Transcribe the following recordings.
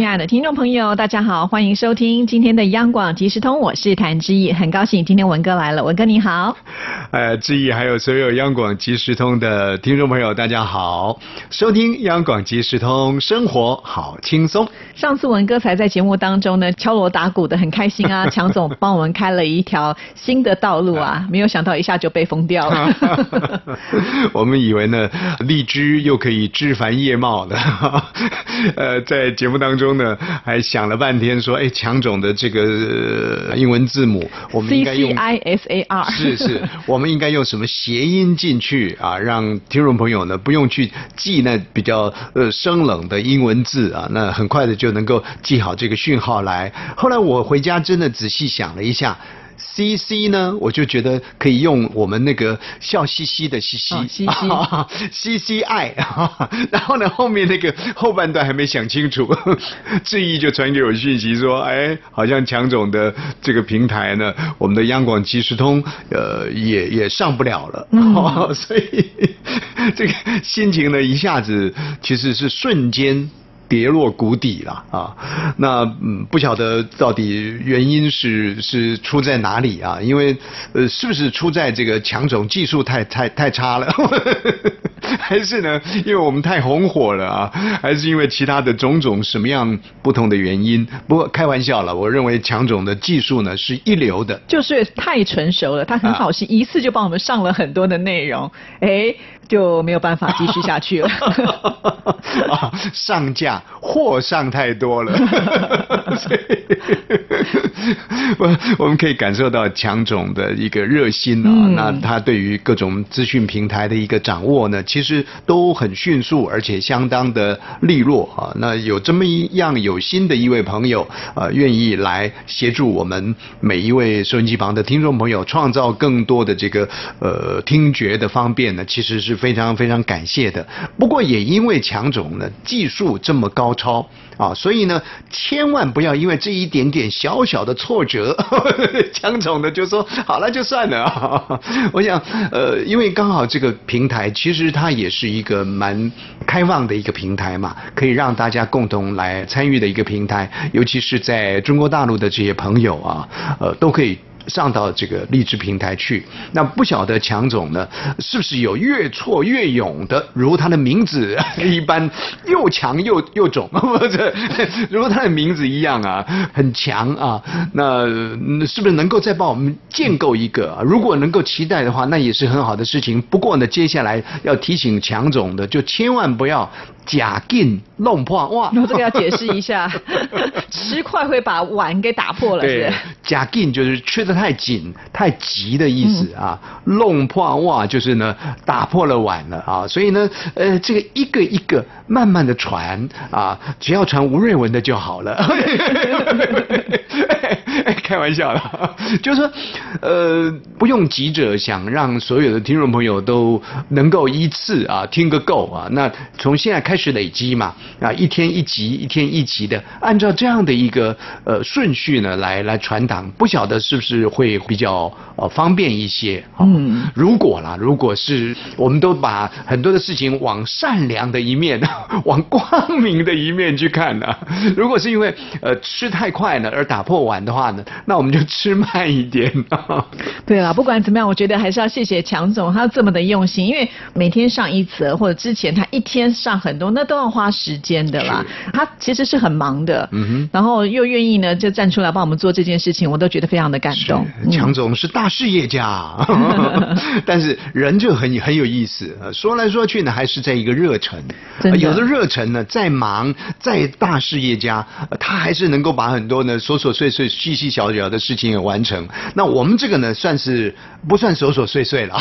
亲爱的听众朋友，大家好，欢迎收听今天的央广即时通，我是谭志毅，很高兴今天文哥来了，文哥你好。呃，志毅还有所有央广即时通的听众朋友，大家好，收听央广即时通，生活好轻松。上次文哥才在节目当中呢，敲锣打鼓的 很开心啊，强总帮我们开了一条新的道路啊，没有想到一下就被封掉了。我们以为呢，荔枝又可以枝繁叶茂的，呃，在节目当中呢，还想了半天说，哎，强总的这个英文字母，我们应该用 C C I S A R，是是，我们应该用什么谐音进去啊，让听众朋友呢不用去记那比较呃生冷的英文字啊，那很快的就能够记好这个讯号来。后来我回家真的仔细想了一下。C C 呢，我就觉得可以用我们那个笑嘻嘻的嘻嘻，嘻嘻。C C I，然后呢后面那个后半段还没想清楚，志毅就传给我讯息说，哎，好像强总的这个平台呢，我们的央广即时通，呃，也也上不了了，所以这个心情呢一下子其实是瞬间。跌落谷底了啊！那嗯，不晓得到底原因是是出在哪里啊？因为呃，是不是出在这个强总技术太太太差了？还是呢，因为我们太红火了啊？还是因为其他的种种什么样不同的原因？不过开玩笑了，我认为强总的技术呢是一流的，就是太成熟了，他很好是，一次就帮我们上了很多的内容，哎。就没有办法继续下去了。啊上架货上太多了，我我们可以感受到强总的一个热心啊。那他对于各种资讯平台的一个掌握呢，其实都很迅速，而且相当的利落啊。那有这么一样有心的一位朋友啊，愿意来协助我们每一位收音机旁的听众朋友，创造更多的这个呃听觉的方便呢，其实是。非常非常感谢的，不过也因为强总呢技术这么高超啊，所以呢千万不要因为这一点点小小的挫折，强总呢就说好了就算了啊。我想呃，因为刚好这个平台其实它也是一个蛮开放的一个平台嘛，可以让大家共同来参与的一个平台，尤其是在中国大陆的这些朋友啊，呃都可以。上到这个励志平台去，那不晓得强总呢，是不是有越挫越勇的，如他的名字 一般，又强又又肿，或者如他的名字一样啊，很强啊，那是不是能够再帮我们建构一个？如果能够期待的话，那也是很好的事情。不过呢，接下来要提醒强总的，就千万不要。假劲弄破哇！那这个要解释一下，吃快会把碗给打破了。对，假劲就是缺得太紧、太急的意思啊。弄破哇，就是呢打破了碗了啊。所以呢，呃，这个一个一个慢慢的传啊，只要传吴瑞文的就好了。开玩笑了，就是说，呃，不用急着想让所有的听众朋友都能够一次啊听个够啊。那从现在开始累积嘛，啊，一天一集，一天一集的，按照这样的一个呃顺序呢来来传达，不晓得是不是会比较呃方便一些。嗯，如果啦，如果是我们都把很多的事情往善良的一面、往光明的一面去看呢，如果是因为呃吃太快呢而打破碗的话呢？那我们就吃慢一点。对了，不管怎么样，我觉得还是要谢谢强总，他这么的用心。因为每天上一则，或者之前他一天上很多，那都要花时间的啦。他其实是很忙的，嗯哼。然后又愿意呢，就站出来帮我们做这件事情，我都觉得非常的感动。强总是大事业家，但是人就很很有意思。说来说去呢，还是在一个热忱。有的热忱呢，再忙再大事业家，他还是能够把很多呢琐琐碎碎、细细小。小的事情也完成，那我们这个呢，算是不算琐琐碎碎了？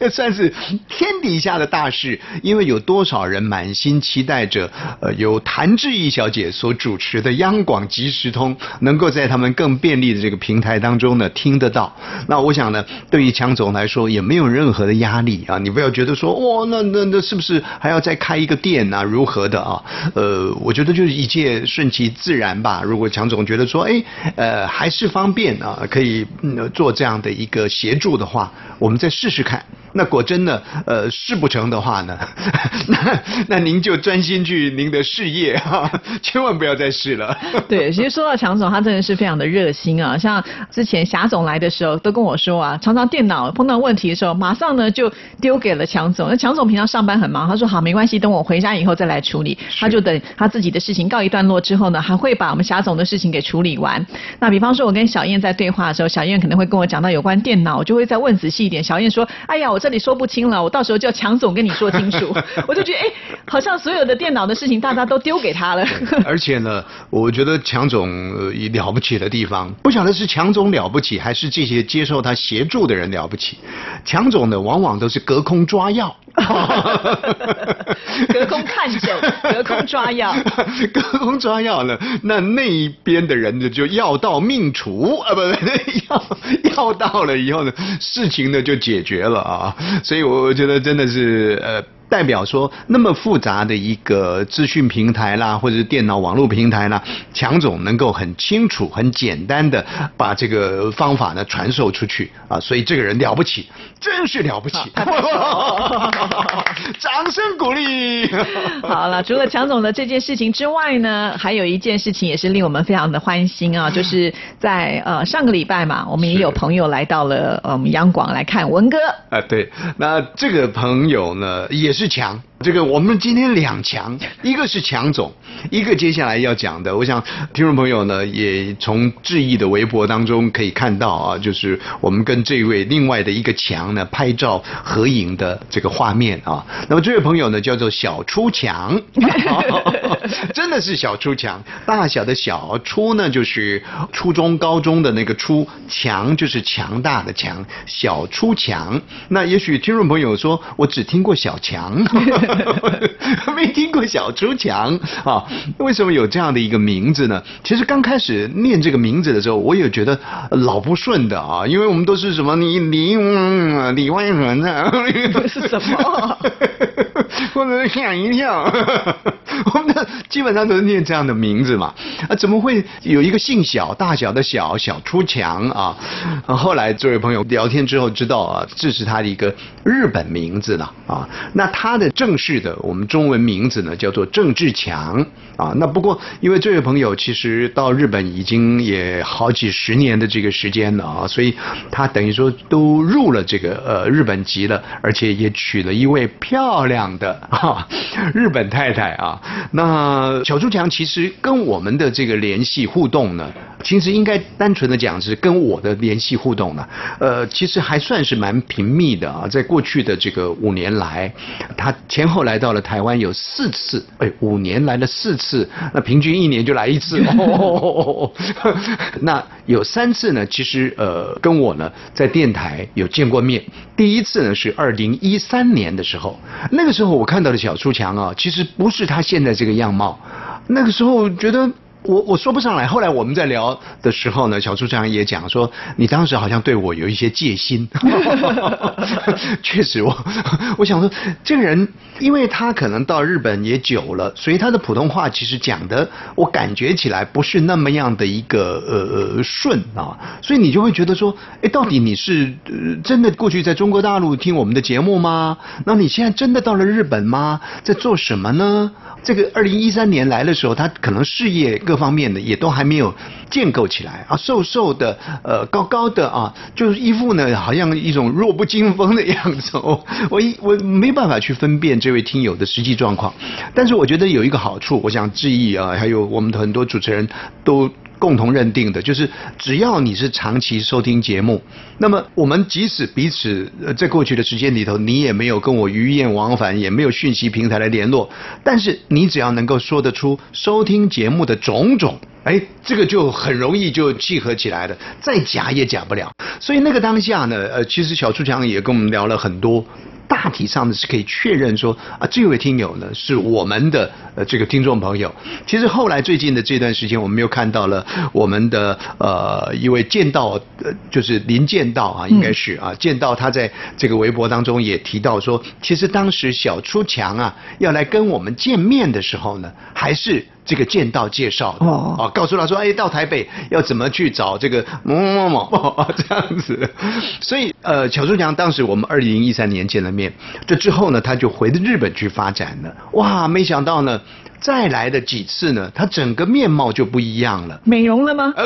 这 算是天底下的大事，因为有多少人满心期待着，呃，由谭志毅小姐所主持的央广即时通，能够在他们更便利的这个平台当中呢听得到。那我想呢，对于强总来说也没有任何的压力啊，你不要觉得说哇，那那那是不是还要再开一个店啊？如何的啊？呃，我觉得就是一切顺其自然吧。如果强总觉得说，哎，呃，还是方便啊，可以做这样的一个协助的话，我们再试试看。那果真呢，呃，事不成的话呢，那那您就专心去您的事业哈，千万不要再试了。对，其实说到强总，他真的是非常的热心啊。像之前霞总来的时候，都跟我说啊，常常电脑碰到问题的时候，马上呢就丢给了强总。那强总平常上班很忙，他说好没关系，等我回家以后再来处理。他就等他自己的事情告一段落之后呢，还会把我们霞总的事情给处理完。那比方说，我跟小燕在对话的时候，小燕可能会跟我讲到有关电脑，我就会再问仔细一点。小燕说：“哎呀，我。”这里说不清了，我到时候叫强总跟你说清楚。我就觉得，哎，好像所有的电脑的事情，大家都丢给他了。而且呢，我觉得强总呃了不起的地方，不晓得是强总了不起，还是这些接受他协助的人了不起。强总呢，往往都是隔空抓药。隔空看诊，隔空抓药，隔空抓药呢？那那一边的人呢，就要到命除 啊，不不，药药到了以后呢，事情呢就解决了啊。所以我觉得真的是呃。代表说那么复杂的一个资讯平台啦，或者是电脑网络平台啦，强总能够很清楚、很简单的把这个方法呢传授出去啊，所以这个人了不起，真是了不起！掌声鼓励。好了，除了强总的这件事情之外呢，还有一件事情也是令我们非常的欢心啊，就是在呃上个礼拜嘛，我们也有朋友来到了我们央广来看文哥。啊，对，那这个朋友呢也是。志强。这个我们今天两强，一个是强总，一个接下来要讲的，我想听众朋友呢也从志毅的微博当中可以看到啊，就是我们跟这位另外的一个强呢拍照合影的这个画面啊。那么这位朋友呢叫做小初强，真的是小初强，大小的小初呢就是初中高中的那个初，强就是强大的强，小初强。那也许听众朋友说我只听过小强。没听过小猪强啊？为什么有这样的一个名字呢？其实刚开始念这个名字的时候，我也觉得老不顺的啊，因为我们都是什么李李李万恒啊，是 什么？或者吓一跳，我们的基本上都是念这样的名字嘛。啊，怎么会有一个姓小大小的小小出强啊？后来这位朋友聊天之后知道啊，这是他的一个日本名字了啊。那他的正式的我们中文名字呢，叫做郑志强啊。那不过因为这位朋友其实到日本已经也好几十年的这个时间了啊，所以他等于说都入了这个呃日本籍了，而且也娶了一位漂亮的。哈，日本太太啊，那小朱强其实跟我们的这个联系互动呢，其实应该单纯的讲是跟我的联系互动呢，呃，其实还算是蛮频密的啊。在过去的这个五年来，他前后来到了台湾有四次，哎，五年来了四次，那平均一年就来一次。哦 那有三次呢，其实呃，跟我呢在电台有见过面。第一次呢是二零一三年的时候，那个时候我看到的小初强啊，其实不是他现在这个样貌。那个时候觉得。我我说不上来。后来我们在聊的时候呢，小朱这样也讲说，你当时好像对我有一些戒心。确实，我我想说，这个人，因为他可能到日本也久了，所以他的普通话其实讲的，我感觉起来不是那么样的一个呃呃顺啊。所以你就会觉得说，哎，到底你是真的过去在中国大陆听我们的节目吗？那你现在真的到了日本吗？在做什么呢？这个二零一三年来的时候，他可能事业各方面的也都还没有建构起来啊，瘦瘦的，呃，高高的啊，就是一副呢，好像一种弱不禁风的样子哦。我我我没办法去分辨这位听友的实际状况，但是我觉得有一个好处，我想致意啊，还有我们很多主持人都。共同认定的就是，只要你是长期收听节目，那么我们即使彼此在过去的时间里头，你也没有跟我鱼雁往返，也没有讯息平台来联络，但是你只要能够说得出收听节目的种种，哎，这个就很容易就契合起来了，再假也假不了。所以那个当下呢，呃，其实小初强也跟我们聊了很多。大体上呢是可以确认说啊，这位听友呢是我们的呃这个听众朋友。其实后来最近的这段时间，我们又看到了我们的呃一位剑道，呃就是林剑道啊，应该是啊，剑道他在这个微博当中也提到说，其实当时小出强啊要来跟我们见面的时候呢，还是。这个剑道介绍哦，哦，告诉他说，哎，到台北要怎么去找这个某某某某 这样子，所以呃，乔书强当时我们二零一三年见了面，这之后呢，他就回日本去发展了。哇，没想到呢，再来的几次呢，他整个面貌就不一样了，美容了吗？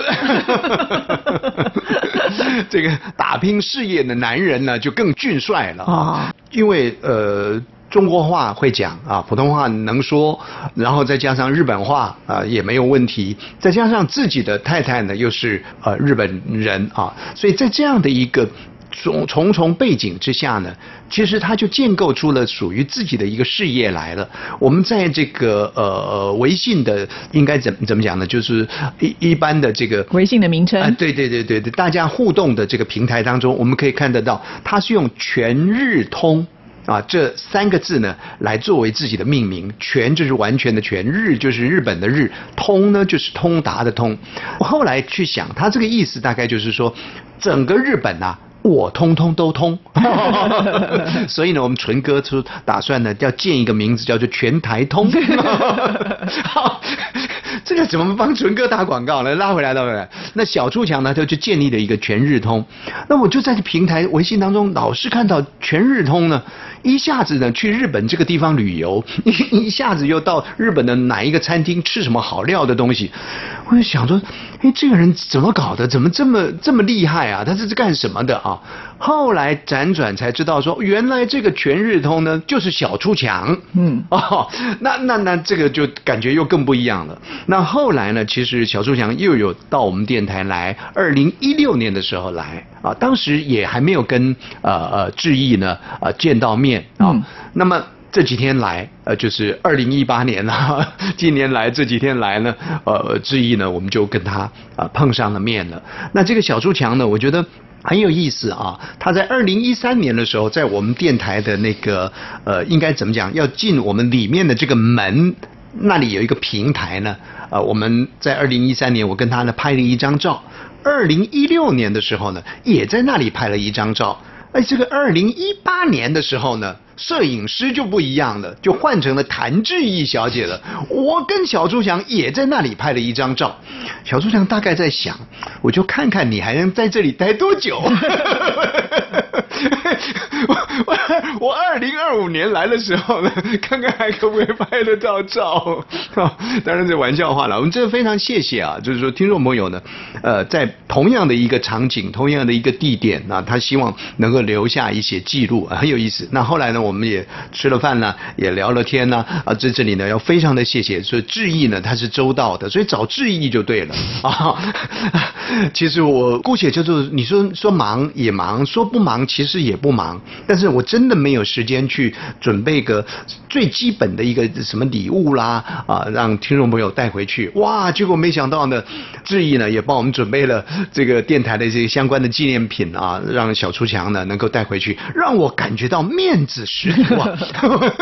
这个打拼事业的男人呢，就更俊帅了啊，因为呃。中国话会讲啊，普通话能说，然后再加上日本话啊也没有问题，再加上自己的太太呢又是呃日本人啊，所以在这样的一个重重重背景之下呢，其实他就建构出了属于自己的一个事业来了。我们在这个呃微信的应该怎怎么讲呢？就是一一般的这个微信的名称，对对对对对，大家互动的这个平台当中，我们可以看得到，它是用全日通。啊，这三个字呢，来作为自己的命名，全就是完全的全，日就是日本的日，通呢就是通达的通。我后来去想，他这个意思大概就是说，整个日本啊。我通通都通，所以呢，我们纯哥就打算呢，要建一个名字叫做全台通。好，这个怎么帮纯哥打广告呢？拉回来，拉回来。那小出强呢，他就建立了一个全日通。那我就在这平台微信当中，老是看到全日通呢，一下子呢去日本这个地方旅游，一下子又到日本的哪一个餐厅吃什么好料的东西。我就想说，哎，这个人怎么搞的？怎么这么这么厉害啊？他这是干什么的啊？后来辗转才知道，说原来这个全日通呢，就是小出强。嗯，哦，那那那这个就感觉又更不一样了。那后来呢，其实小出强又有到我们电台来，二零一六年的时候来啊，当时也还没有跟呃呃志毅呢呃见到面啊。那么。这几天来，呃，就是二零一八年了。近年来这几天来呢，呃，志毅呢，我们就跟他啊碰上了面了。那这个小朱强呢，我觉得很有意思啊。他在二零一三年的时候，在我们电台的那个呃，应该怎么讲？要进我们里面的这个门，那里有一个平台呢。呃，我们在二零一三年，我跟他呢拍了一张照。二零一六年的时候呢，也在那里拍了一张照。哎，这个二零一八年的时候呢。摄影师就不一样了，就换成了谭志毅小姐了。我跟小朱强也在那里拍了一张照。小朱强大概在想，我就看看你还能在这里待多久。我我二零二五年来的时候呢，看看还可不可以拍得到照。当然这玩笑话了。我们真的非常谢谢啊，就是说听众朋友呢，呃，在同样的一个场景、同样的一个地点啊，他希望能够留下一些记录，很有意思。那后来呢？我们也吃了饭呢，也聊了天呢，啊，在这里呢要非常的谢谢，所以志毅呢他是周到的，所以找志毅就对了啊。其实我姑且就是你说说忙也忙，说不忙其实也不忙，但是我真的没有时间去准备个最基本的一个什么礼物啦啊，让听众朋友带回去。哇，结果没想到呢，志毅呢也帮我们准备了这个电台的这些相关的纪念品啊，让小出强呢能够带回去，让我感觉到面子。十万，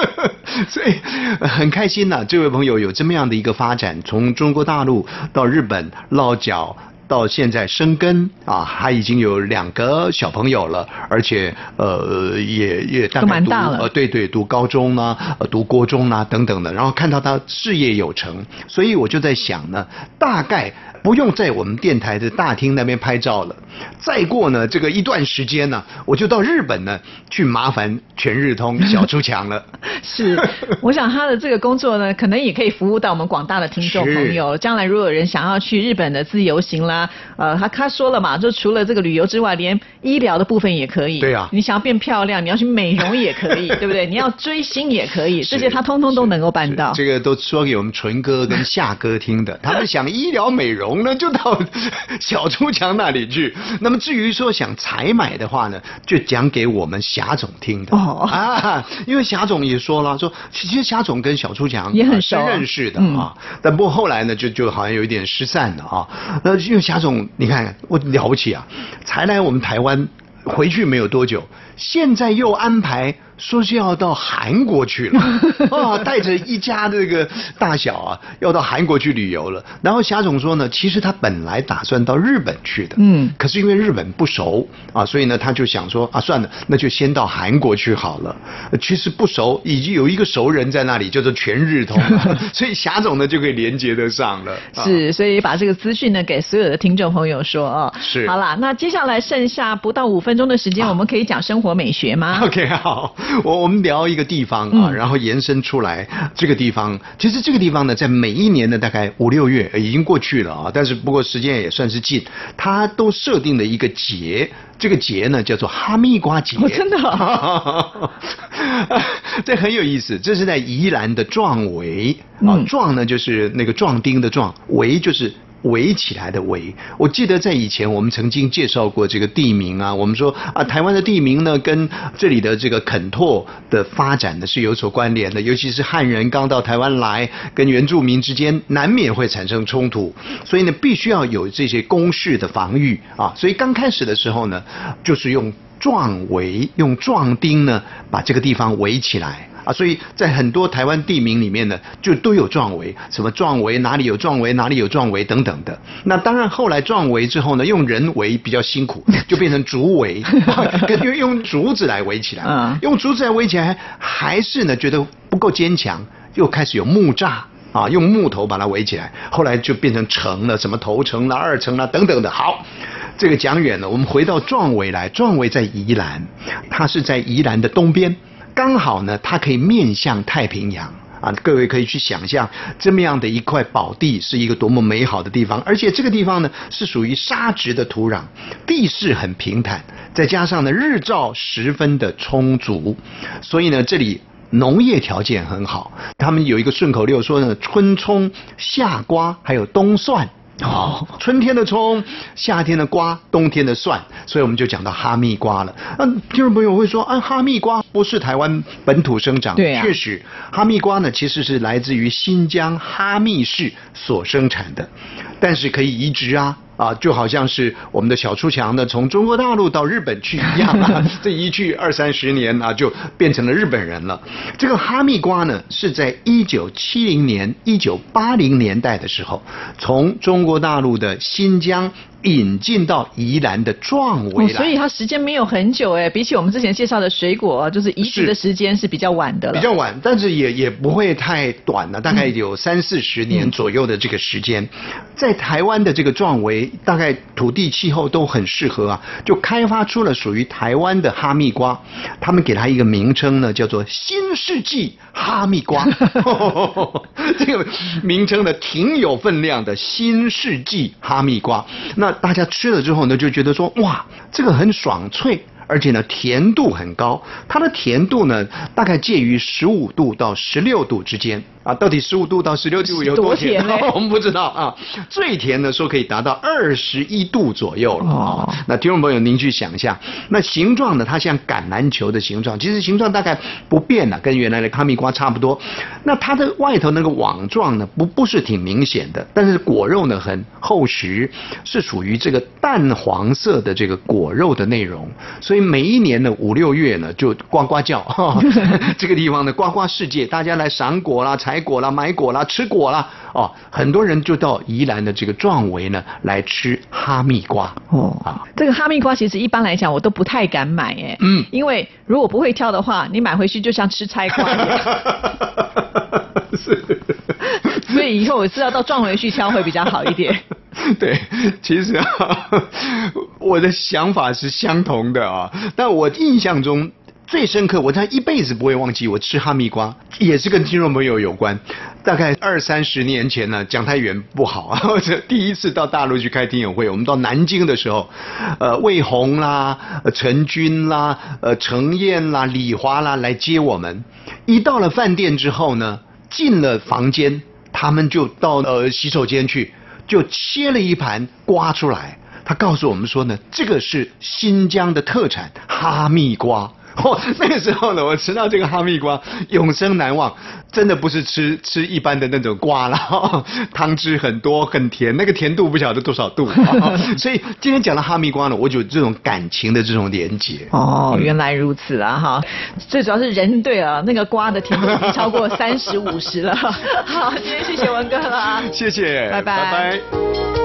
所以很开心呐！这位朋友有这么样的一个发展，从中国大陆到日本落脚，到现在生根啊，他已经有两个小朋友了，而且呃也也大概读呃对对读高中呢，读国中啊等等的，然后看到他事业有成，所以我就在想呢，大概。不用在我们电台的大厅那边拍照了。再过呢，这个一段时间呢，我就到日本呢去麻烦全日通小朱强了。是，我想他的这个工作呢，可能也可以服务到我们广大的听众朋友。将来如果有人想要去日本的自由行啦，呃，他他说了嘛，就除了这个旅游之外，连医疗的部分也可以。对啊。你想要变漂亮，你要去美容也可以，对不对？你要追星也可以，这些他通通都能够办到。这个都说给我们纯哥跟夏哥听的，他们想医疗美容。那就到小朱强那里去。那么至于说想采买的话呢，就讲给我们霞总听的哦啊，因为霞总也说了，说其实霞总跟小朱强也很熟认识的啊。但不过后来呢，就就好像有一点失散了啊。那因为霞总，你看我了不起啊，才来我们台湾回去没有多久，现在又安排说是要到韩国去了，啊，带着一家这个大小啊，要到韩国去旅游了。然后霞总说呢，其实他本来打算到日本去的，嗯，可是因为日本不熟啊，所以呢，他就想说啊，算了，那就先到韩国去好了。其实不熟，已经有一个熟人在那里，叫做全日通，所以霞总呢就可以连接得上了。是，所以把这个资讯呢给所有的听众朋友说哦。是，好啦，那接下来剩下不到五分钟的时间，我们可以讲生活美学吗？OK，好。我我们聊一个地方啊，然后延伸出来这个地方，其实这个地方呢，在每一年的大概五六月已经过去了啊，但是不过时间也算是近，它都设定了一个节，这个节呢叫做哈密瓜节。真的，这很有意思，这是在宜兰的壮围啊，壮呢就是那个壮丁的壮，围就是。围起来的围，我记得在以前我们曾经介绍过这个地名啊，我们说啊，台湾的地名呢跟这里的这个垦拓的发展呢是有所关联的，尤其是汉人刚到台湾来，跟原住民之间难免会产生冲突，所以呢必须要有这些工事的防御啊，所以刚开始的时候呢，就是用壮围，用壮丁呢把这个地方围起来。啊，所以在很多台湾地名里面呢，就都有壮围，什么壮围哪里有壮围，哪里有壮围等等的。那当然后来壮围之后呢，用人围比较辛苦，就变成竹围，用用竹子来围起来。嗯，用竹子来围起来，还是呢觉得不够坚强，又开始有木栅啊，用木头把它围起来。后来就变成城了，什么头城啦、二城啦等等的。好，这个讲远了，我们回到壮围来。壮围在宜兰，它是在宜兰的东边。刚好呢，它可以面向太平洋啊！各位可以去想象这么样的一块宝地是一个多么美好的地方，而且这个地方呢是属于沙质的土壤，地势很平坦，再加上呢日照十分的充足，所以呢这里农业条件很好。他们有一个顺口溜说呢：春葱、夏瓜，还有冬蒜。哦，春天的葱，夏天的瓜，冬天的蒜，所以我们就讲到哈密瓜了。那听众朋友会说，啊，哈密瓜不是台湾本土生长，对，确实，哈密瓜呢其实是来自于新疆哈密市所生产的，但是可以移植啊。啊，就好像是我们的小出墙呢，从中国大陆到日本去一样啊，这一去二三十年啊，就变成了日本人了。这个哈密瓜呢，是在一九七零年、一九八零年代的时候，从中国大陆的新疆。引进到宜兰的壮围所以它时间没有很久哎，比起我们之前介绍的水果，就是移植的时间是比较晚的了。比较晚，但是也也不会太短了，大概有三四十年左右的这个时间。在台湾的这个壮围，大概土地气候都很适合啊，就开发出了属于台湾的哈密瓜。他们给它一个名称呢，叫做新世纪哈密瓜。这个名称呢，挺有分量的，新世纪哈密瓜。那大家吃了之后呢，就觉得说哇，这个很爽脆。而且呢，甜度很高，它的甜度呢，大概介于十五度到十六度之间啊。到底十五度到十六度有多甜？我们不知道啊。最甜的说可以达到二十一度左右了啊。那听众朋友，您去想一下，那形状呢，它像橄榄球的形状，其实形状大概不变了，跟原来的哈密瓜差不多。那它的外头那个网状呢，不不是挺明显的，但是果肉呢很厚实，是属于这个淡黄色的这个果肉的内容，所以。所以每一年的五六月呢，就呱呱叫，这个地方的呱呱世界，大家来赏果啦、采果啦、买果啦、吃果啦，哦，很多人就到宜兰的这个壮围呢来吃哈密瓜。哦，啊，这个哈密瓜其实一般来讲我都不太敢买，哎，嗯，因为如果不会挑的话，你买回去就像吃菜瓜一样。是，所以以后我是要到壮围去挑会比较好一点。对，其实啊，我的想法是相同的啊。但我印象中最深刻，我他一辈子不会忘记，我吃哈密瓜也是跟听众朋友有关。大概二三十年前呢，讲太远不好啊。第一次到大陆去开听友会，我们到南京的时候，呃，魏红啦、陈军啦、呃，程燕啦、李华啦来接我们。一到了饭店之后呢，进了房间，他们就到呃洗手间去。就切了一盘瓜出来，他告诉我们说呢，这个是新疆的特产哈密瓜。哦，那个时候呢，我吃到这个哈密瓜，永生难忘。真的不是吃吃一般的那种瓜了，汤汁很多很甜，那个甜度不晓得多少度。所以今天讲到哈密瓜呢，我就这种感情的这种连结。哦，原来如此啊！哈，最主要是人对啊，那个瓜的甜度已经超过三十五十了。好，今天谢谢文哥了，谢谢，拜拜。